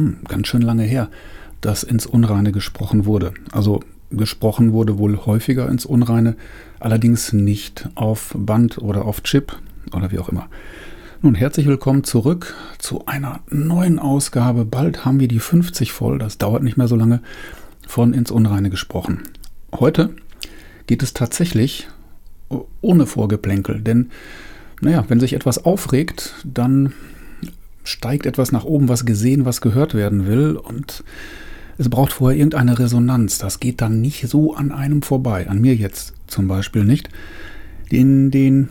hm, ganz schön lange her, dass ins Unreine gesprochen wurde. Also gesprochen wurde wohl häufiger ins Unreine, allerdings nicht auf Band oder auf Chip oder wie auch immer. Nun, herzlich willkommen zurück zu einer neuen Ausgabe. Bald haben wir die 50 voll, das dauert nicht mehr so lange, von ins Unreine gesprochen. Heute geht es tatsächlich ohne Vorgeplänkel, denn naja, wenn sich etwas aufregt, dann steigt etwas nach oben, was gesehen, was gehört werden will und es braucht vorher irgendeine Resonanz. Das geht dann nicht so an einem vorbei. An mir jetzt zum Beispiel nicht. In den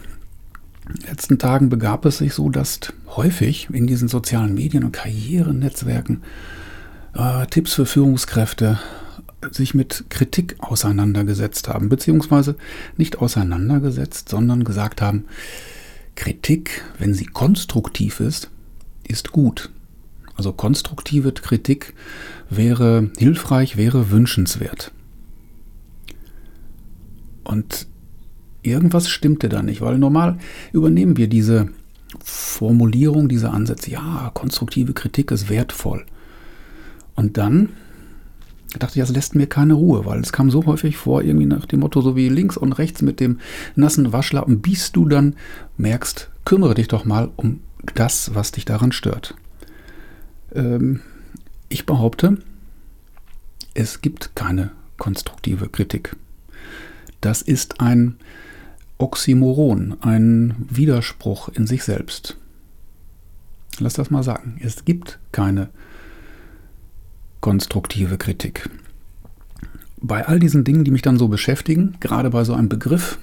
letzten Tagen begab es sich so, dass häufig in diesen sozialen Medien und Karrierenetzwerken äh, Tipps für Führungskräfte sich mit Kritik auseinandergesetzt haben, beziehungsweise nicht auseinandergesetzt, sondern gesagt haben, Kritik, wenn sie konstruktiv ist, ist gut. Also konstruktive Kritik wäre hilfreich, wäre wünschenswert. Und irgendwas stimmte da nicht, weil normal übernehmen wir diese Formulierung, diese Ansätze. Ja, konstruktive Kritik ist wertvoll. Und dann dachte ich, das lässt mir keine Ruhe, weil es kam so häufig vor, irgendwie nach dem Motto, so wie links und rechts mit dem nassen Waschlappen, bis du dann merkst, kümmere dich doch mal um das, was dich daran stört. Ähm, ich behaupte, es gibt keine konstruktive Kritik. Das ist ein Oxymoron, ein Widerspruch in sich selbst. Lass das mal sagen. Es gibt keine konstruktive Kritik. Bei all diesen Dingen, die mich dann so beschäftigen, gerade bei so einem Begriff,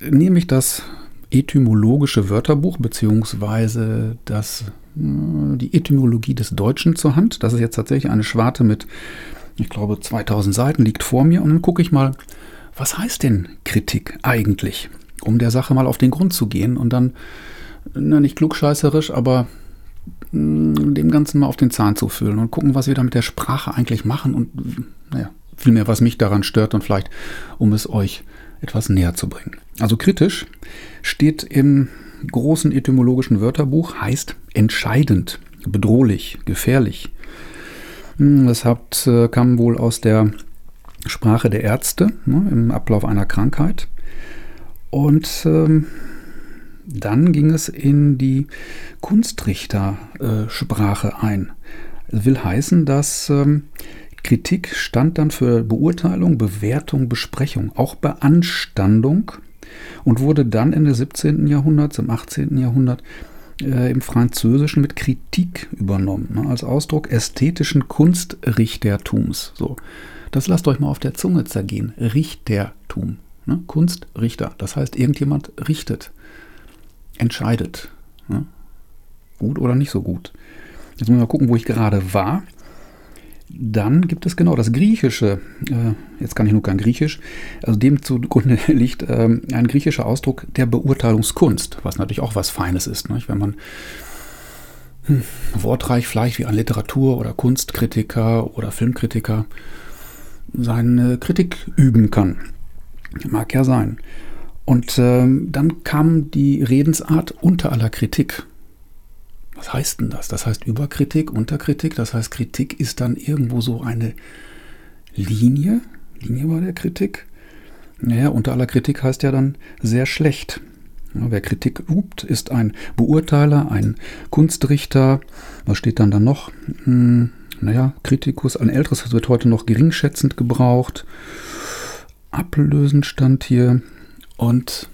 nehme ich das etymologische Wörterbuch beziehungsweise das, äh, die Etymologie des Deutschen zur Hand. Das ist jetzt tatsächlich eine Schwarte mit, ich glaube, 2000 Seiten liegt vor mir. Und dann gucke ich mal, was heißt denn Kritik eigentlich? Um der Sache mal auf den Grund zu gehen und dann, na, nicht klugscheißerisch, aber mh, mm, dem Ganzen mal auf den Zahn zu fühlen und gucken, was wir da mit der Sprache eigentlich machen und, naja, vielmehr, was mich daran stört und vielleicht, um es euch etwas näher zu bringen. Also kritisch steht im großen etymologischen Wörterbuch, heißt entscheidend, bedrohlich, gefährlich. Hm, das hat, äh, kam wohl aus der Sprache der Ärzte ne, im Ablauf einer Krankheit. Und ähm, dann ging es in die Kunstrichtersprache äh, ein. Das will heißen, dass ähm, Kritik stand dann für Beurteilung, Bewertung, Besprechung, auch Beanstandung und wurde dann Ende 17. Jahrhunderts, im 18. Jahrhundert äh, im Französischen mit Kritik übernommen, ne, als Ausdruck ästhetischen Kunstrichtertums. So, das lasst euch mal auf der Zunge zergehen. Richtertum, ne? Kunstrichter, das heißt, irgendjemand richtet, entscheidet. Ne? Gut oder nicht so gut. Jetzt müssen wir mal gucken, wo ich gerade war. Dann gibt es genau das Griechische, äh, jetzt kann ich nur kein Griechisch, also dem zugrunde liegt äh, ein griechischer Ausdruck der Beurteilungskunst, was natürlich auch was Feines ist, nicht? wenn man hm, wortreich vielleicht wie ein Literatur- oder Kunstkritiker oder Filmkritiker seine Kritik üben kann. Mag ja sein. Und äh, dann kam die Redensart unter aller Kritik. Was heißt denn das? Das heißt Überkritik, Unterkritik. Das heißt, Kritik ist dann irgendwo so eine Linie. Linie bei der Kritik. Naja, unter aller Kritik heißt ja dann sehr schlecht. Ja, wer Kritik übt, ist ein Beurteiler, ein Kunstrichter. Was steht dann da noch? Hm, naja, Kritikus, ein älteres wird heute noch geringschätzend gebraucht. Ablösend stand hier. Und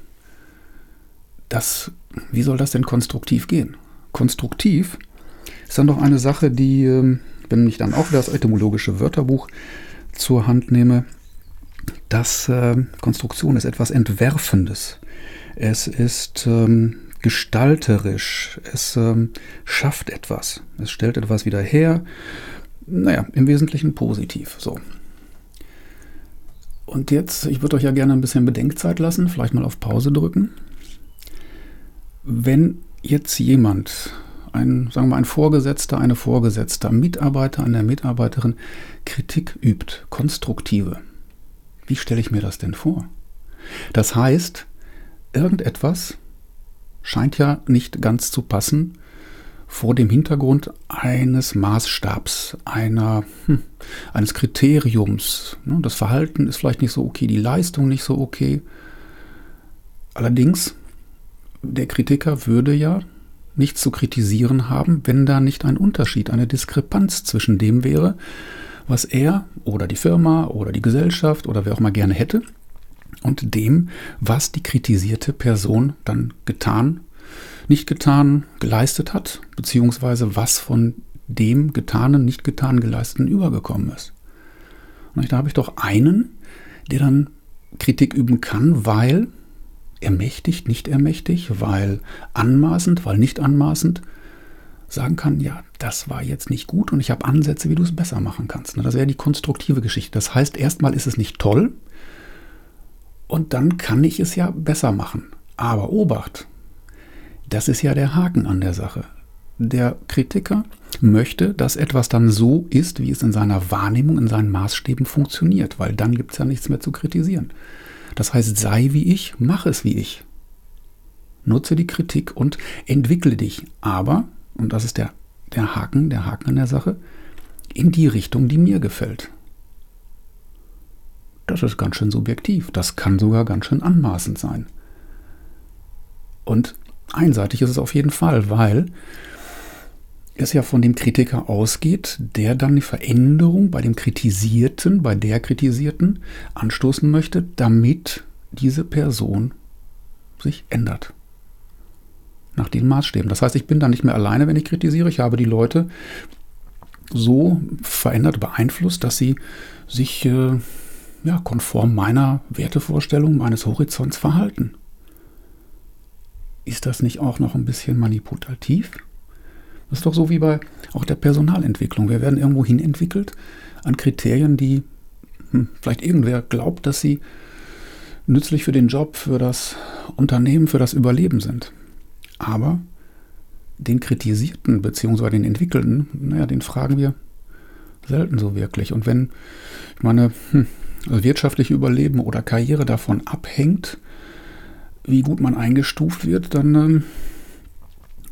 das, wie soll das denn konstruktiv gehen? Konstruktiv, ist dann doch eine Sache, die, ähm, wenn ich dann auch das etymologische Wörterbuch zur Hand nehme, dass äh, Konstruktion ist etwas Entwerfendes. Es ist ähm, gestalterisch. Es ähm, schafft etwas. Es stellt etwas wieder her. Naja, im Wesentlichen positiv. So. Und jetzt, ich würde euch ja gerne ein bisschen Bedenkzeit lassen, vielleicht mal auf Pause drücken. Wenn jetzt jemand, ein, sagen wir ein Vorgesetzter, eine Vorgesetzte, Mitarbeiter, eine Mitarbeiterin Kritik übt, konstruktive, wie stelle ich mir das denn vor? Das heißt, irgendetwas scheint ja nicht ganz zu passen vor dem Hintergrund eines Maßstabs, einer, hm, eines Kriteriums. Ne, das Verhalten ist vielleicht nicht so okay, die Leistung nicht so okay. Allerdings, der Kritiker würde ja nichts zu kritisieren haben, wenn da nicht ein Unterschied, eine Diskrepanz zwischen dem wäre, was er oder die Firma oder die Gesellschaft oder wer auch mal gerne hätte und dem, was die kritisierte Person dann getan nicht getan, geleistet hat, beziehungsweise was von dem Getanen, nicht getanen, geleisteten übergekommen ist. Und da habe ich doch einen, der dann Kritik üben kann, weil ermächtigt, nicht ermächtigt, weil anmaßend, weil nicht anmaßend, sagen kann, ja, das war jetzt nicht gut und ich habe Ansätze, wie du es besser machen kannst. Das wäre die konstruktive Geschichte. Das heißt, erstmal ist es nicht toll und dann kann ich es ja besser machen. Aber Obacht, das ist ja der Haken an der Sache. Der Kritiker möchte, dass etwas dann so ist, wie es in seiner Wahrnehmung, in seinen Maßstäben funktioniert, weil dann gibt es ja nichts mehr zu kritisieren. Das heißt, sei wie ich, mach es wie ich. Nutze die Kritik und entwickle dich. Aber, und das ist der, der Haken, der Haken an der Sache, in die Richtung, die mir gefällt. Das ist ganz schön subjektiv. Das kann sogar ganz schön anmaßend sein. Und einseitig ist es auf jeden Fall, weil es ja von dem Kritiker ausgeht, der dann die Veränderung bei dem Kritisierten, bei der Kritisierten anstoßen möchte, damit diese Person sich ändert. Nach den Maßstäben. Das heißt, ich bin dann nicht mehr alleine, wenn ich kritisiere. Ich habe die Leute so verändert, beeinflusst, dass sie sich äh, ja, konform meiner Wertevorstellung, meines Horizonts verhalten. Ist das nicht auch noch ein bisschen manipulativ? Das ist doch so wie bei auch der Personalentwicklung. Wir werden irgendwo hin entwickelt an Kriterien, die hm, vielleicht irgendwer glaubt, dass sie nützlich für den Job, für das Unternehmen, für das Überleben sind. Aber den Kritisierten bzw. den Entwickelten, naja, den fragen wir selten so wirklich. Und wenn, ich meine, hm, wirtschaftliche Überleben oder Karriere davon abhängt, wie gut man eingestuft wird, dann ähm,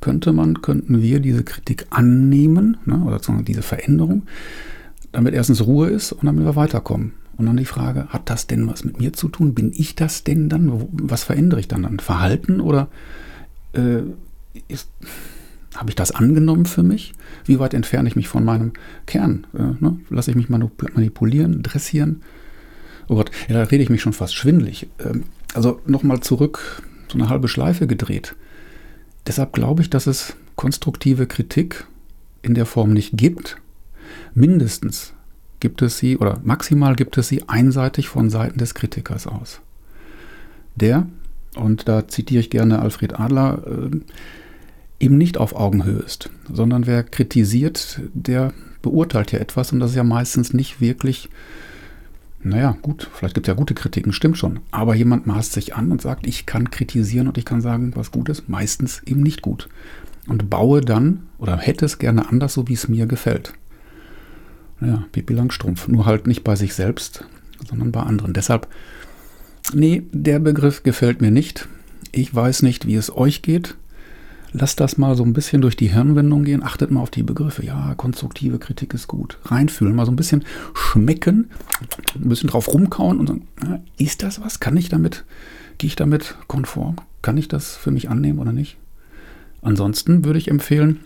könnte man, könnten wir diese Kritik annehmen, ne, oder diese Veränderung, damit erstens Ruhe ist und damit wir weiterkommen. Und dann die Frage, hat das denn was mit mir zu tun? Bin ich das denn dann? Was verändere ich dann? Ein Verhalten oder äh, habe ich das angenommen für mich? Wie weit entferne ich mich von meinem Kern? Äh, ne? Lasse ich mich manipulieren, dressieren? Oh Gott, ja, da rede ich mich schon fast schwindlig. Ähm, also nochmal zurück, so eine halbe Schleife gedreht. Deshalb glaube ich, dass es konstruktive Kritik in der Form nicht gibt. Mindestens gibt es sie oder maximal gibt es sie einseitig von Seiten des Kritikers aus. Der, und da zitiere ich gerne Alfred Adler, äh, eben nicht auf Augenhöhe ist, sondern wer kritisiert, der beurteilt ja etwas und das ist ja meistens nicht wirklich naja, gut, vielleicht gibt es ja gute Kritiken, stimmt schon. Aber jemand maßt sich an und sagt, ich kann kritisieren und ich kann sagen, was gut ist, meistens eben nicht gut. Und baue dann oder hätte es gerne anders, so wie es mir gefällt. Ja, Pipi Langstrumpf. Nur halt nicht bei sich selbst, sondern bei anderen. Deshalb, nee, der Begriff gefällt mir nicht. Ich weiß nicht, wie es euch geht. Lasst das mal so ein bisschen durch die Hirnwendung gehen. Achtet mal auf die Begriffe. Ja, konstruktive Kritik ist gut. Reinfühlen, mal so ein bisschen schmecken, ein bisschen drauf rumkauen und sagen, ist das was? Kann ich damit, gehe ich damit konform? Kann ich das für mich annehmen oder nicht? Ansonsten würde ich empfehlen,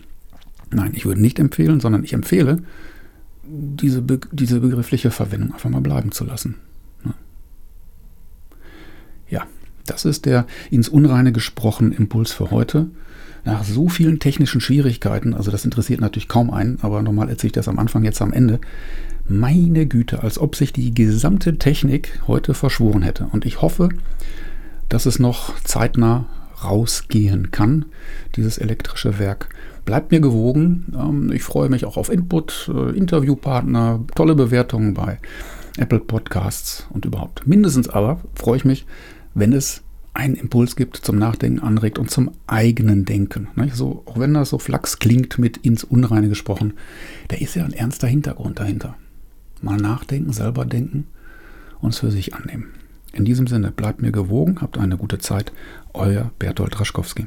nein, ich würde nicht empfehlen, sondern ich empfehle, diese, Be diese begriffliche Verwendung einfach mal bleiben zu lassen. Ja, das ist der ins Unreine gesprochen Impuls für heute nach so vielen technischen Schwierigkeiten, also das interessiert natürlich kaum einen, aber normal erzähle ich das am Anfang, jetzt am Ende. Meine Güte, als ob sich die gesamte Technik heute verschworen hätte. Und ich hoffe, dass es noch zeitnah rausgehen kann, dieses elektrische Werk. Bleibt mir gewogen. Ähm, ich freue mich auch auf Input, äh, Interviewpartner, tolle Bewertungen bei Apple Podcasts und überhaupt. Mindestens aber freue ich mich, wenn es einen Impuls gibt, zum Nachdenken anregt und zum eigenen Denken. So, auch wenn das so flachs klingt mit ins Unreine gesprochen, da ist ja ein ernster Hintergrund dahinter. Mal nachdenken, selber denken und es für sich annehmen. In diesem Sinne, bleibt mir gewogen, habt eine gute Zeit. Euer Bertolt Raschkowski.